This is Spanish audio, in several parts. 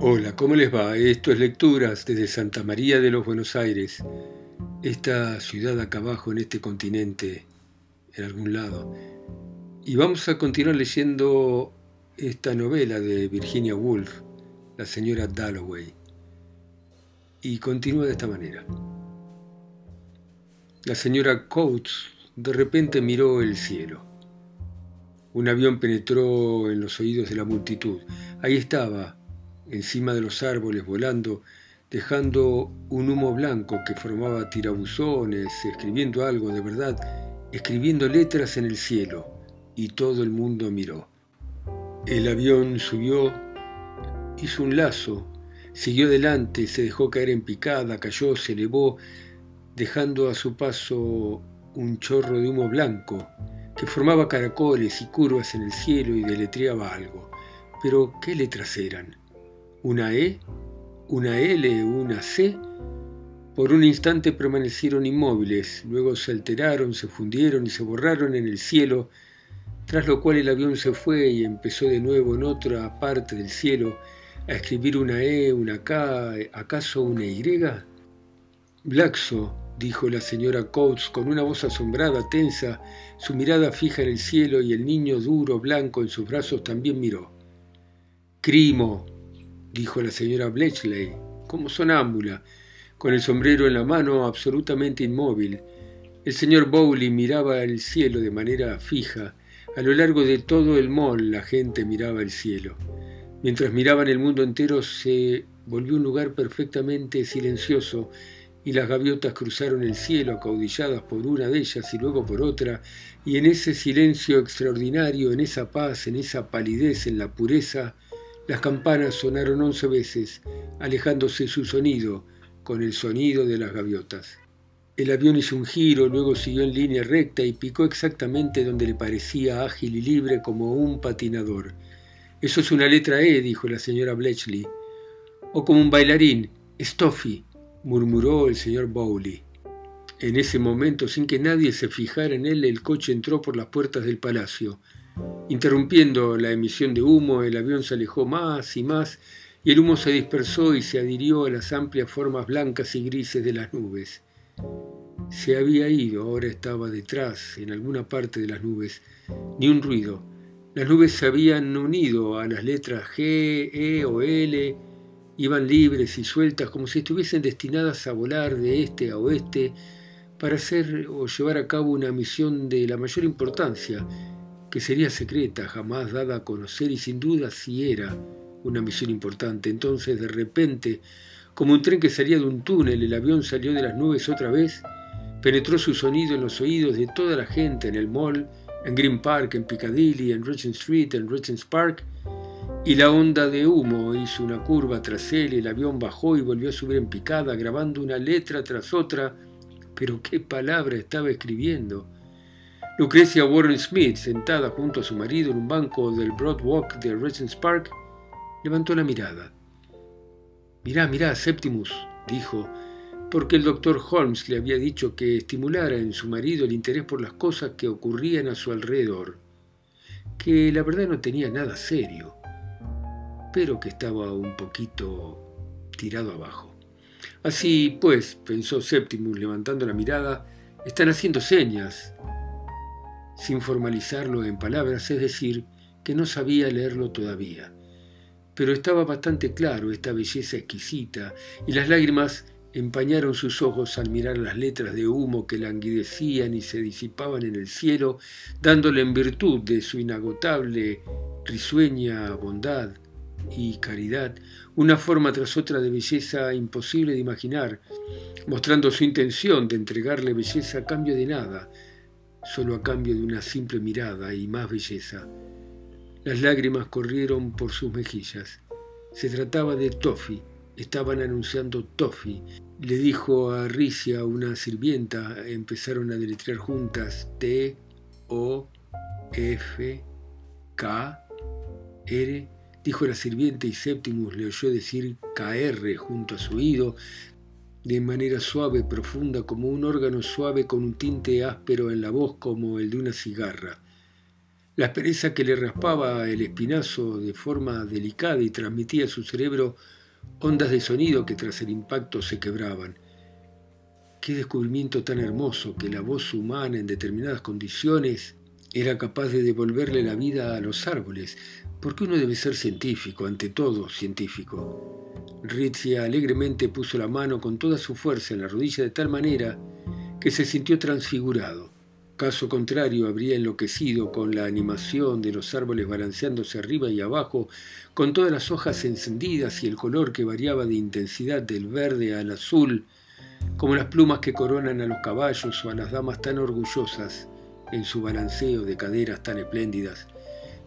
Hola, ¿cómo les va? Esto es Lecturas desde Santa María de los Buenos Aires, esta ciudad acá abajo en este continente, en algún lado. Y vamos a continuar leyendo esta novela de Virginia Woolf, La señora Dalloway. Y continúa de esta manera. La señora Coates de repente miró el cielo. Un avión penetró en los oídos de la multitud. Ahí estaba, encima de los árboles volando, dejando un humo blanco que formaba tirabuzones, escribiendo algo de verdad, escribiendo letras en el cielo, y todo el mundo miró. El avión subió, hizo un lazo, siguió adelante, se dejó caer en picada, cayó, se elevó, dejando a su paso un chorro de humo blanco que formaba caracoles y curvas en el cielo y deletreaba algo. Pero, ¿qué letras eran? Una E, una L, una C. Por un instante permanecieron inmóviles, luego se alteraron, se fundieron y se borraron en el cielo, tras lo cual el avión se fue y empezó de nuevo en otra parte del cielo a escribir una E, una K, ¿acaso una Y? Blaxo, dijo la señora Coates con una voz asombrada, tensa, su mirada fija en el cielo y el niño duro, blanco en sus brazos también miró. Crimo, dijo la señora Bletchley, como sonámbula, con el sombrero en la mano, absolutamente inmóvil. El señor Bowley miraba el cielo de manera fija. A lo largo de todo el mall la gente miraba el cielo. Mientras miraban el mundo entero se volvió un lugar perfectamente silencioso y las gaviotas cruzaron el cielo acaudilladas por una de ellas y luego por otra, y en ese silencio extraordinario, en esa paz, en esa palidez, en la pureza, las campanas sonaron once veces, alejándose su sonido con el sonido de las gaviotas. El avión hizo un giro, luego siguió en línea recta y picó exactamente donde le parecía ágil y libre como un patinador. Eso es una letra E, dijo la señora Bletchley. O como un bailarín, Stoffy, murmuró el señor Bowley. En ese momento, sin que nadie se fijara en él, el coche entró por las puertas del palacio. Interrumpiendo la emisión de humo, el avión se alejó más y más y el humo se dispersó y se adhirió a las amplias formas blancas y grises de las nubes. Se había ido, ahora estaba detrás, en alguna parte de las nubes. Ni un ruido. Las nubes se habían unido a las letras G, E o L, iban libres y sueltas como si estuviesen destinadas a volar de este a oeste para hacer o llevar a cabo una misión de la mayor importancia que sería secreta, jamás dada a conocer y sin duda si era una misión importante. Entonces, de repente, como un tren que salía de un túnel, el avión salió de las nubes otra vez, penetró su sonido en los oídos de toda la gente en el mall, en Green Park, en Piccadilly, en Regent Street, en Regent's Park, y la onda de humo hizo una curva tras él, el avión bajó y volvió a subir en picada, grabando una letra tras otra, pero qué palabra estaba escribiendo. Lucrecia Warren Smith, sentada junto a su marido en un banco del Broad Walk de Regent's Park, levantó la mirada. Mirá, mirá, Septimus, dijo, porque el doctor Holmes le había dicho que estimulara en su marido el interés por las cosas que ocurrían a su alrededor, que la verdad no tenía nada serio, pero que estaba un poquito tirado abajo. Así pues, pensó Septimus levantando la mirada, están haciendo señas, sin formalizarlo en palabras, es decir, que no sabía leerlo todavía. Pero estaba bastante claro esta belleza exquisita, y las lágrimas empañaron sus ojos al mirar las letras de humo que languidecían y se disipaban en el cielo, dándole en virtud de su inagotable, risueña bondad y caridad, una forma tras otra de belleza imposible de imaginar, mostrando su intención de entregarle belleza a cambio de nada, solo a cambio de una simple mirada y más belleza. Las lágrimas corrieron por sus mejillas. Se trataba de Toffy, estaban anunciando Toffy. Le dijo a Ricia, una sirvienta, empezaron a deletrear juntas T, O, F, K, R. Dijo la sirvienta y Septimus le oyó decir KR junto a su oído, de manera suave, profunda, como un órgano suave con un tinte áspero en la voz como el de una cigarra. la aspereza que le raspaba el espinazo de forma delicada y transmitía a su cerebro ondas de sonido que tras el impacto se quebraban. Qué descubrimiento tan hermoso que la voz humana en determinadas condiciones era capaz de devolverle la vida a los árboles, porque uno debe ser científico, ante todo científico. Ritzia alegremente puso la mano con toda su fuerza en la rodilla de tal manera que se sintió transfigurado. Caso contrario, habría enloquecido con la animación de los árboles balanceándose arriba y abajo, con todas las hojas encendidas y el color que variaba de intensidad del verde al azul, como las plumas que coronan a los caballos o a las damas tan orgullosas en su balanceo de caderas tan espléndidas.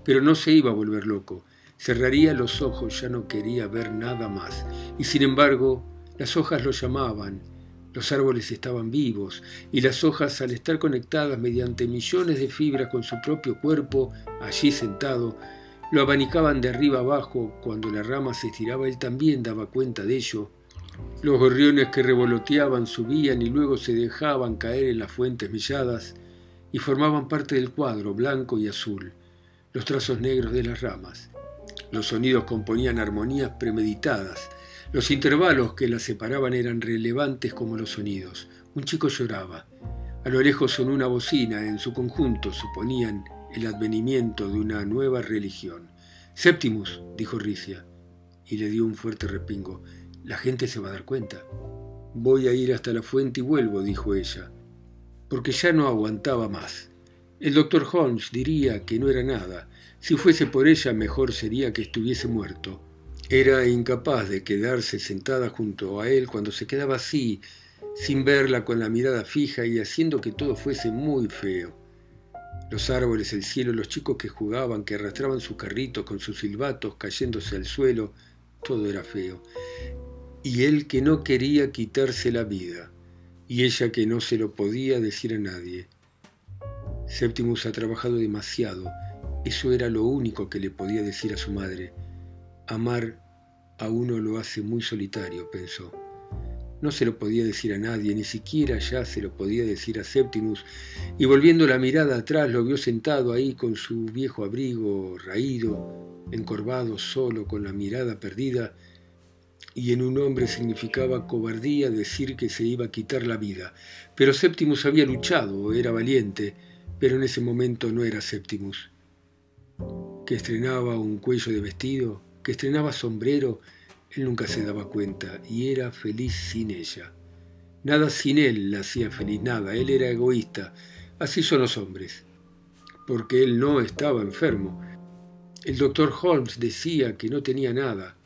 Pero no se iba a volver loco. Cerraría los ojos, ya no quería ver nada más. Y sin embargo, las hojas lo llamaban, los árboles estaban vivos y las hojas, al estar conectadas mediante millones de fibras con su propio cuerpo, allí sentado, lo abanicaban de arriba abajo. Cuando la rama se estiraba, él también daba cuenta de ello. Los gorriones que revoloteaban subían y luego se dejaban caer en las fuentes melladas y formaban parte del cuadro blanco y azul, los trazos negros de las ramas. Los sonidos componían armonías premeditadas, los intervalos que las separaban eran relevantes como los sonidos. Un chico lloraba. A lo lejos sonó una bocina. En su conjunto suponían el advenimiento de una nueva religión. Septimus, dijo Ricia, y le dio un fuerte repingo. La gente se va a dar cuenta. Voy a ir hasta la fuente y vuelvo, dijo ella, porque ya no aguantaba más. El doctor Holmes diría que no era nada. Si fuese por ella, mejor sería que estuviese muerto. Era incapaz de quedarse sentada junto a él cuando se quedaba así, sin verla con la mirada fija y haciendo que todo fuese muy feo. Los árboles, el cielo, los chicos que jugaban, que arrastraban sus carritos con sus silbatos cayéndose al suelo, todo era feo. Y él que no quería quitarse la vida, y ella que no se lo podía decir a nadie. Septimus ha trabajado demasiado, eso era lo único que le podía decir a su madre. Amar a uno lo hace muy solitario, pensó. No se lo podía decir a nadie, ni siquiera ya se lo podía decir a Septimus, y volviendo la mirada atrás lo vio sentado ahí con su viejo abrigo raído, encorvado, solo, con la mirada perdida, y en un hombre significaba cobardía decir que se iba a quitar la vida. Pero Septimus había luchado, era valiente, pero en ese momento no era Septimus. Que estrenaba un cuello de vestido, que estrenaba sombrero, él nunca se daba cuenta y era feliz sin ella. Nada sin él la hacía feliz, nada, él era egoísta. Así son los hombres. Porque él no estaba enfermo. El doctor Holmes decía que no tenía nada.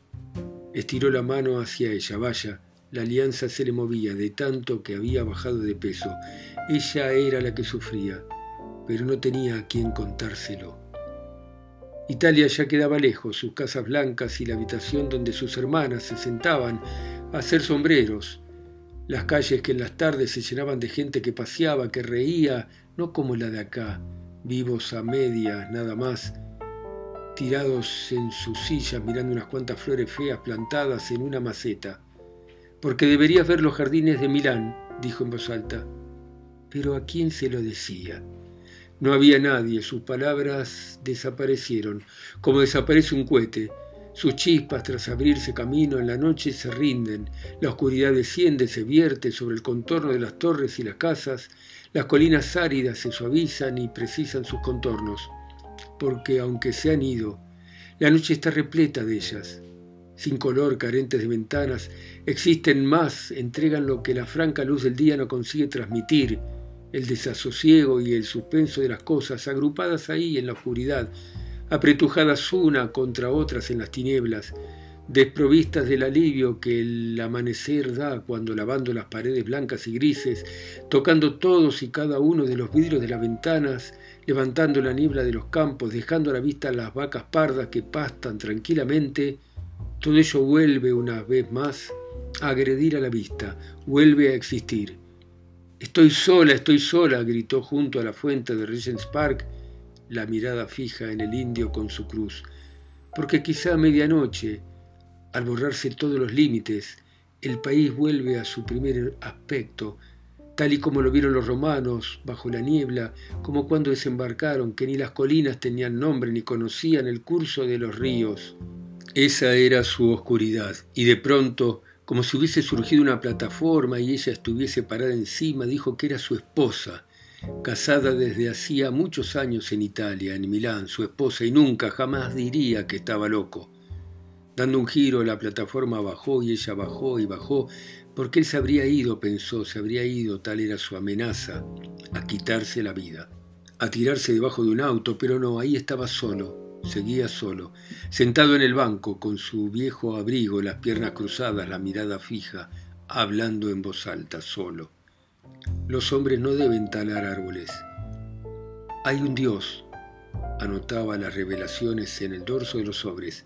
Estiró la mano hacia ella, vaya, la alianza se le movía de tanto que había bajado de peso. Ella era la que sufría, pero no tenía a quien contárselo. Italia ya quedaba lejos, sus casas blancas y la habitación donde sus hermanas se sentaban a hacer sombreros, las calles que en las tardes se llenaban de gente que paseaba, que reía, no como la de acá, vivos a medias nada más, tirados en sus sillas mirando unas cuantas flores feas plantadas en una maceta. Porque deberías ver los jardines de Milán, dijo en voz alta. Pero ¿a quién se lo decía? No había nadie, sus palabras desaparecieron, como desaparece un cohete. Sus chispas, tras abrirse camino en la noche, se rinden, la oscuridad desciende, se vierte sobre el contorno de las torres y las casas, las colinas áridas se suavizan y precisan sus contornos, porque aunque se han ido, la noche está repleta de ellas. Sin color, carentes de ventanas, existen más, entregan lo que la franca luz del día no consigue transmitir, el desasosiego y el suspenso de las cosas agrupadas ahí en la oscuridad, apretujadas una contra otras en las tinieblas, desprovistas del alivio que el amanecer da cuando lavando las paredes blancas y grises, tocando todos y cada uno de los vidrios de las ventanas, levantando la niebla de los campos, dejando a la vista las vacas pardas que pastan tranquilamente, todo ello vuelve una vez más a agredir a la vista, vuelve a existir. Estoy sola, estoy sola, gritó junto a la fuente de Regent's Park, la mirada fija en el indio con su cruz, porque quizá a medianoche, al borrarse todos los límites, el país vuelve a su primer aspecto, tal y como lo vieron los romanos, bajo la niebla, como cuando desembarcaron, que ni las colinas tenían nombre ni conocían el curso de los ríos. Esa era su oscuridad, y de pronto, como si hubiese surgido una plataforma y ella estuviese parada encima, dijo que era su esposa, casada desde hacía muchos años en Italia, en Milán, su esposa, y nunca, jamás diría que estaba loco. Dando un giro, la plataforma bajó y ella bajó y bajó, porque él se habría ido, pensó, se habría ido, tal era su amenaza, a quitarse la vida, a tirarse debajo de un auto, pero no, ahí estaba solo, seguía solo, sentado en el banco, con su viejo abrigo, las piernas cruzadas, la mirada fija, hablando en voz alta, solo. Los hombres no deben talar árboles. Hay un Dios, anotaba las revelaciones en el dorso de los sobres.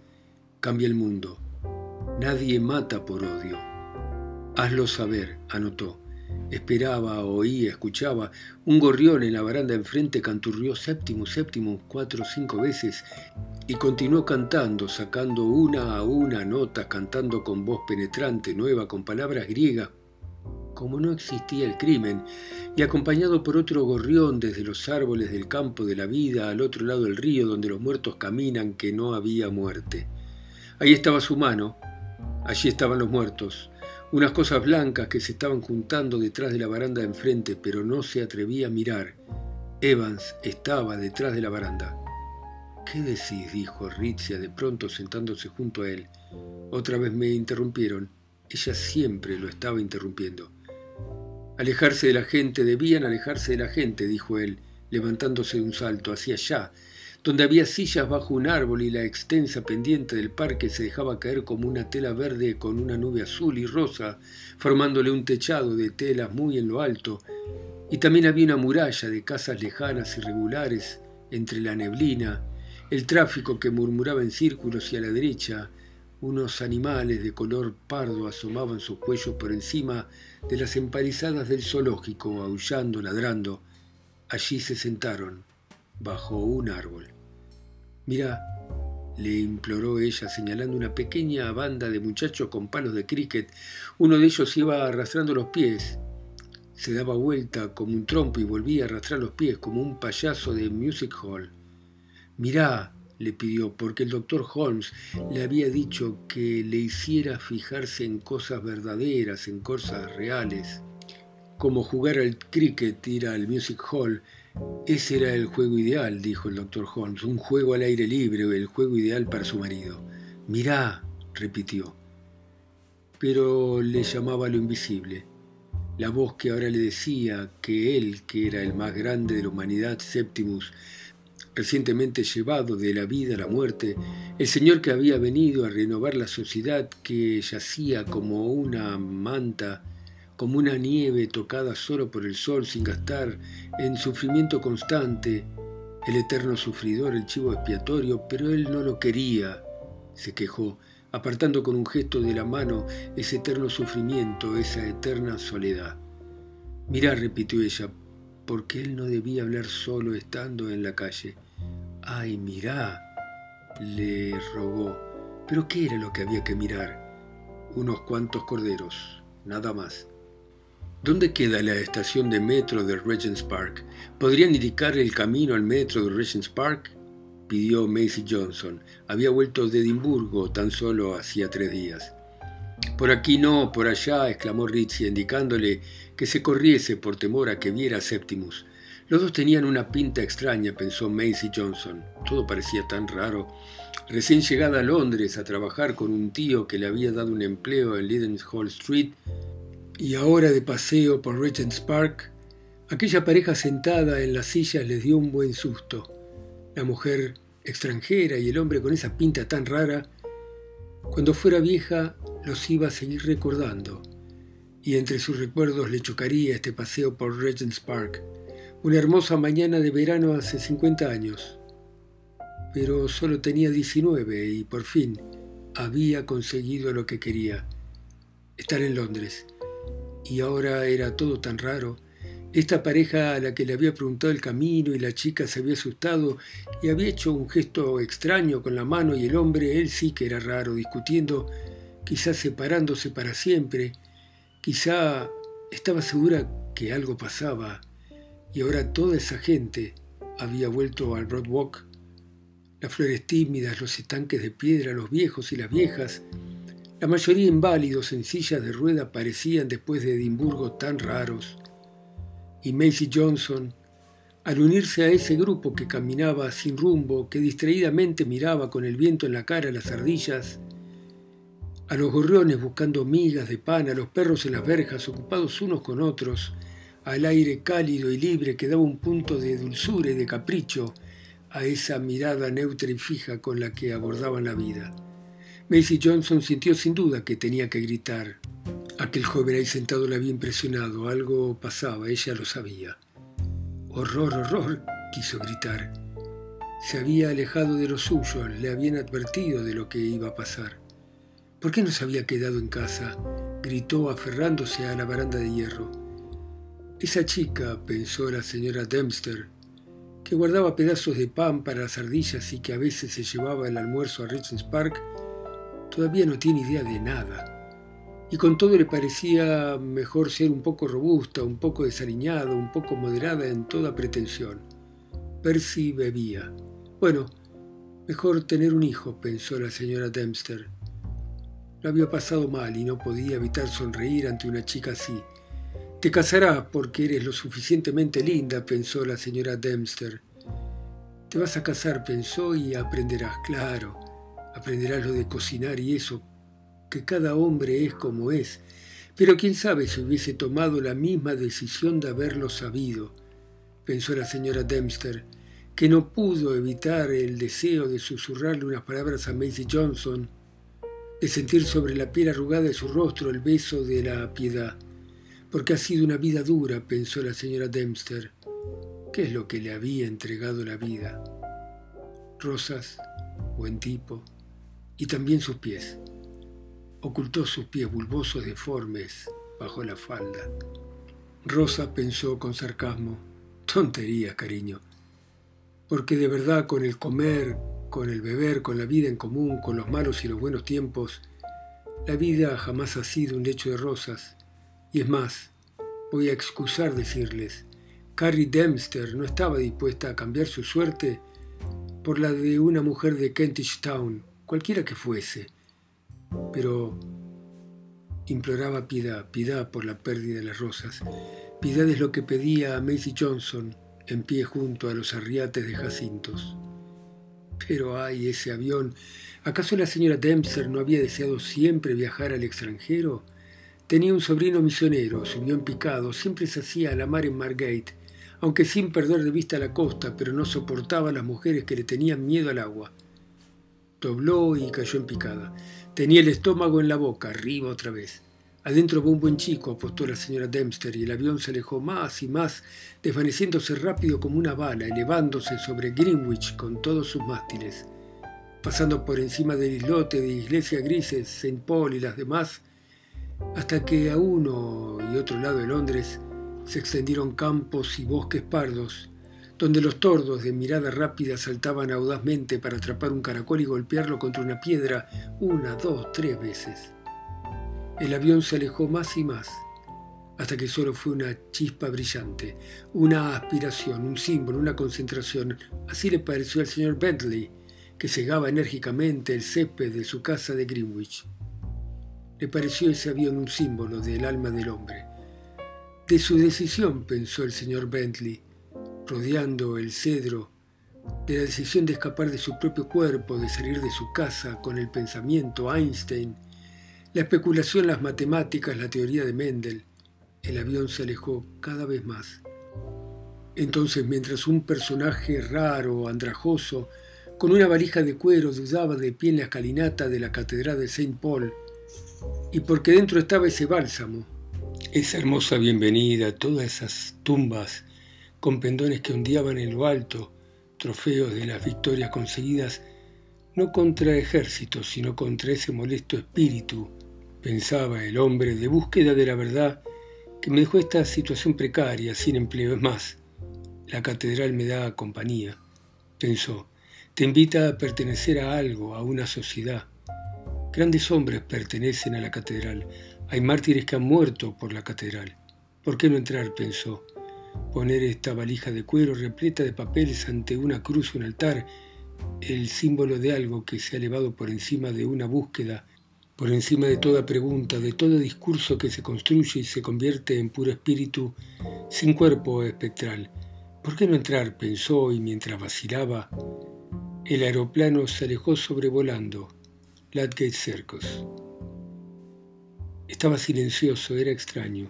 Cambia el mundo. Nadie mata por odio. Hazlo saber, anotó. Esperaba, oía, escuchaba. Un gorrión en la baranda enfrente canturrió séptimo, séptimo, cuatro o cinco veces y continuó cantando, sacando una a una notas, cantando con voz penetrante, nueva, con palabras griegas, como no existía el crimen, y acompañado por otro gorrión desde los árboles del campo de la vida al otro lado del río donde los muertos caminan, que no había muerte. Ahí estaba su mano, allí estaban los muertos, unas cosas blancas que se estaban juntando detrás de la baranda de enfrente, pero no se atrevía a mirar. Evans estaba detrás de la baranda. ¿Qué decís? dijo Ritzia de pronto sentándose junto a él. Otra vez me interrumpieron. Ella siempre lo estaba interrumpiendo. Alejarse de la gente, debían alejarse de la gente, dijo él, levantándose de un salto hacia allá, donde había sillas bajo un árbol y la extensa pendiente del parque se dejaba caer como una tela verde con una nube azul y rosa, formándole un techado de telas muy en lo alto, y también había una muralla de casas lejanas y regulares entre la neblina, el tráfico que murmuraba en círculos y a la derecha, unos animales de color pardo asomaban sus cuellos por encima de las empalizadas del zoológico, aullando, ladrando. Allí se sentaron, bajo un árbol. Mira, le imploró ella, señalando una pequeña banda de muchachos con palos de cricket. Uno de ellos iba arrastrando los pies. Se daba vuelta como un trompo y volvía a arrastrar los pies como un payaso de music hall. Mirá, le pidió, porque el doctor Holmes le había dicho que le hiciera fijarse en cosas verdaderas, en cosas reales, como jugar al cricket, ir al music hall, ese era el juego ideal, dijo el doctor Holmes, un juego al aire libre, el juego ideal para su marido. Mirá, repitió. Pero le llamaba lo invisible. La voz que ahora le decía que él, que era el más grande de la humanidad, Septimus, recientemente llevado de la vida a la muerte, el Señor que había venido a renovar la sociedad que yacía como una manta como una nieve tocada solo por el sol sin gastar, en sufrimiento constante, el eterno sufridor, el chivo expiatorio, pero él no lo quería, se quejó, apartando con un gesto de la mano ese eterno sufrimiento, esa eterna soledad. Mirá, repitió ella, porque él no debía hablar solo estando en la calle. Ay, mirá, le rogó. ¿Pero qué era lo que había que mirar? Unos cuantos corderos, nada más. ¿Dónde queda la estación de metro de Regent's Park? ¿Podrían indicar el camino al metro de Regent's Park? pidió Macy Johnson. Había vuelto de Edimburgo tan solo hacía tres días. Por aquí no, por allá, exclamó Ritchie, indicándole que se corriese por temor a que viera a Septimus. Los dos tenían una pinta extraña, pensó Macy Johnson. Todo parecía tan raro. Recién llegada a Londres a trabajar con un tío que le había dado un empleo en Leadenhall Street, y ahora de paseo por Regent's Park, aquella pareja sentada en las sillas les dio un buen susto. La mujer extranjera y el hombre con esa pinta tan rara, cuando fuera vieja los iba a seguir recordando, y entre sus recuerdos le chocaría este paseo por Regent's Park, una hermosa mañana de verano hace 50 años. Pero solo tenía 19 y por fin había conseguido lo que quería, estar en Londres y ahora era todo tan raro. Esta pareja a la que le había preguntado el camino y la chica se había asustado y había hecho un gesto extraño con la mano y el hombre, él sí que era raro, discutiendo, quizás separándose para siempre, quizá Estaba segura que algo pasaba y ahora toda esa gente había vuelto al Broadwalk. Las flores tímidas, los estanques de piedra, los viejos y las viejas, la mayoría inválidos en sillas de rueda parecían después de Edimburgo tan raros. Y Macy Johnson, al unirse a ese grupo que caminaba sin rumbo, que distraídamente miraba con el viento en la cara las ardillas, a los gorriones buscando migas de pan, a los perros en las verjas ocupados unos con otros, al aire cálido y libre que daba un punto de dulzura y de capricho a esa mirada neutra y fija con la que abordaban la vida. Macy Johnson sintió sin duda que tenía que gritar. Aquel joven ahí sentado la había impresionado, algo pasaba, ella lo sabía. Horror, horror, quiso gritar. Se había alejado de los suyos, le habían advertido de lo que iba a pasar. ¿Por qué no se había quedado en casa? gritó aferrándose a la baranda de hierro. Esa chica, pensó la señora Dempster, que guardaba pedazos de pan para las ardillas y que a veces se llevaba el almuerzo a Richards Park, todavía no tiene idea de nada. Y con todo le parecía mejor ser un poco robusta, un poco desaliñada, un poco moderada en toda pretensión. Percy bebía. Bueno, mejor tener un hijo, pensó la señora Dempster. Lo había pasado mal y no podía evitar sonreír ante una chica así. Te casarás porque eres lo suficientemente linda, pensó la señora Dempster. Te vas a casar, pensó, y aprenderás, claro. Aprenderás lo de cocinar y eso, que cada hombre es como es. Pero quién sabe si hubiese tomado la misma decisión de haberlo sabido, pensó la señora Dempster, que no pudo evitar el deseo de susurrarle unas palabras a Maisie Johnson de sentir sobre la piel arrugada de su rostro el beso de la piedad. Porque ha sido una vida dura, pensó la señora Dempster. ¿Qué es lo que le había entregado la vida? Rosas, buen tipo, y también sus pies. Ocultó sus pies bulbosos deformes bajo la falda. Rosa pensó con sarcasmo, tontería, cariño, porque de verdad con el comer, con el beber, con la vida en común, con los malos y los buenos tiempos, la vida jamás ha sido un lecho de rosas. Y es más, voy a excusar decirles, Carrie Dempster no estaba dispuesta a cambiar su suerte por la de una mujer de Kentish Town, cualquiera que fuese. Pero imploraba piedad, piedad por la pérdida de las rosas. Piedad es lo que pedía a Macy Johnson en pie junto a los arriates de jacintos. Pero ay, ese avión. ¿Acaso la señora Dempster no había deseado siempre viajar al extranjero? Tenía un sobrino misionero, subió en picado, siempre se hacía a la mar en Margate, aunque sin perder de vista la costa, pero no soportaba a las mujeres que le tenían miedo al agua. Dobló y cayó en picada. Tenía el estómago en la boca, arriba otra vez. Adentro va un buen chico, apostó la señora Dempster, y el avión se alejó más y más, desvaneciéndose rápido como una bala, elevándose sobre Greenwich con todos sus mástiles. Pasando por encima del islote de Iglesia Grises, St. Paul y las demás, hasta que a uno y otro lado de Londres se extendieron campos y bosques pardos, donde los tordos de mirada rápida saltaban audazmente para atrapar un caracol y golpearlo contra una piedra una, dos, tres veces. El avión se alejó más y más, hasta que solo fue una chispa brillante, una aspiración, un símbolo, una concentración. Así le pareció al señor Bentley, que cegaba enérgicamente el césped de su casa de Greenwich. Le pareció ese avión un símbolo del alma del hombre. De su decisión, pensó el señor Bentley, rodeando el cedro, de la decisión de escapar de su propio cuerpo, de salir de su casa con el pensamiento Einstein, la especulación, las matemáticas, la teoría de Mendel. El avión se alejó cada vez más. Entonces, mientras un personaje raro, andrajoso, con una valija de cuero, dudaba de pie en la escalinata de la catedral de Saint Paul, y porque dentro estaba ese bálsamo, esa hermosa bienvenida, todas esas tumbas con pendones que ondeaban en lo alto, trofeos de las victorias conseguidas, no contra ejércitos, sino contra ese molesto espíritu pensaba el hombre de búsqueda de la verdad, que me dejó esta situación precaria, sin empleo. Es más, la catedral me da compañía. Pensó, te invita a pertenecer a algo, a una sociedad. Grandes hombres pertenecen a la catedral. Hay mártires que han muerto por la catedral. ¿Por qué no entrar? pensó. Poner esta valija de cuero repleta de papeles ante una cruz un altar, el símbolo de algo que se ha elevado por encima de una búsqueda, por encima de toda pregunta, de todo discurso que se construye y se convierte en puro espíritu sin cuerpo espectral. ¿Por qué no entrar? pensó y mientras vacilaba, el aeroplano se alejó sobrevolando Ladgate Circus. Estaba silencioso, era extraño.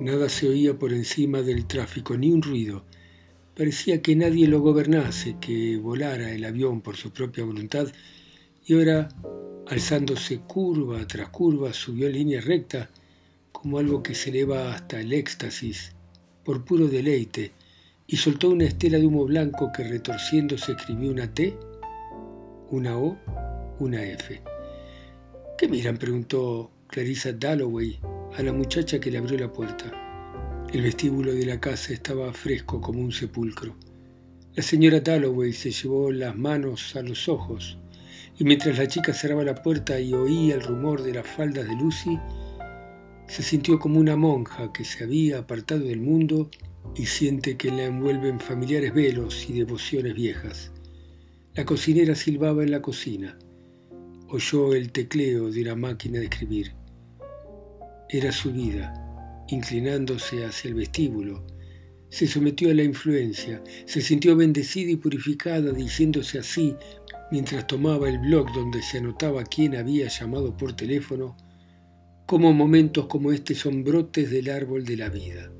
Nada se oía por encima del tráfico, ni un ruido. Parecía que nadie lo gobernase, que volara el avión por su propia voluntad, y ahora, alzándose curva tras curva, subió en línea recta, como algo que se eleva hasta el éxtasis, por puro deleite, y soltó una estela de humo blanco que retorciéndose escribió una T, una O, una F. ¿Qué miran? preguntó Clarissa Dalloway a la muchacha que le abrió la puerta. El vestíbulo de la casa estaba fresco como un sepulcro. La señora Dalloway se llevó las manos a los ojos y mientras la chica cerraba la puerta y oía el rumor de las faldas de Lucy, se sintió como una monja que se había apartado del mundo y siente que la envuelven familiares velos y devociones viejas. La cocinera silbaba en la cocina. Oyó el tecleo de una máquina de escribir. Era su vida, inclinándose hacia el vestíbulo. Se sometió a la influencia, se sintió bendecida y purificada, diciéndose así, mientras tomaba el blog donde se anotaba quién había llamado por teléfono, como momentos como este son brotes del árbol de la vida,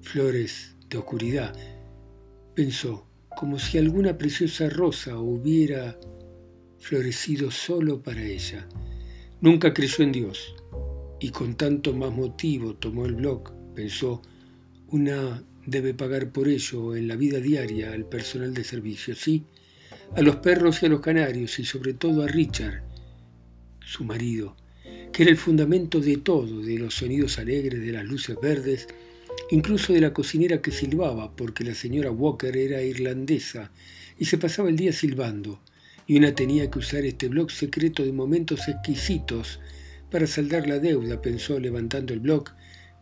flores de oscuridad, pensó, como si alguna preciosa rosa hubiera florecido solo para ella. Nunca creyó en Dios, y con tanto más motivo tomó el blog, pensó, una debe pagar por ello en la vida diaria al personal de servicio, sí, a los perros y a los canarios y sobre todo a Richard, su marido, que era el fundamento de todo, de los sonidos alegres, de las luces verdes, incluso de la cocinera que silbaba, porque la señora Walker era irlandesa y se pasaba el día silbando, y una tenía que usar este blog secreto de momentos exquisitos para saldar la deuda, pensó levantando el bloc,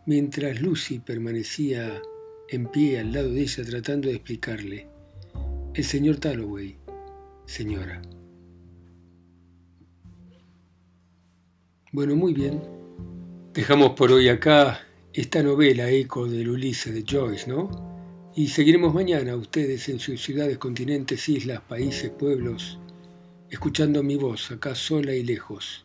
mientras Lucy permanecía en pie al lado de ella tratando de explicarle. El señor Talloway, señora. Bueno, muy bien. Dejamos por hoy acá esta novela Eco del Ulises de Joyce, ¿no? Y seguiremos mañana ustedes en sus ciudades, continentes, islas, países, pueblos, escuchando mi voz acá sola y lejos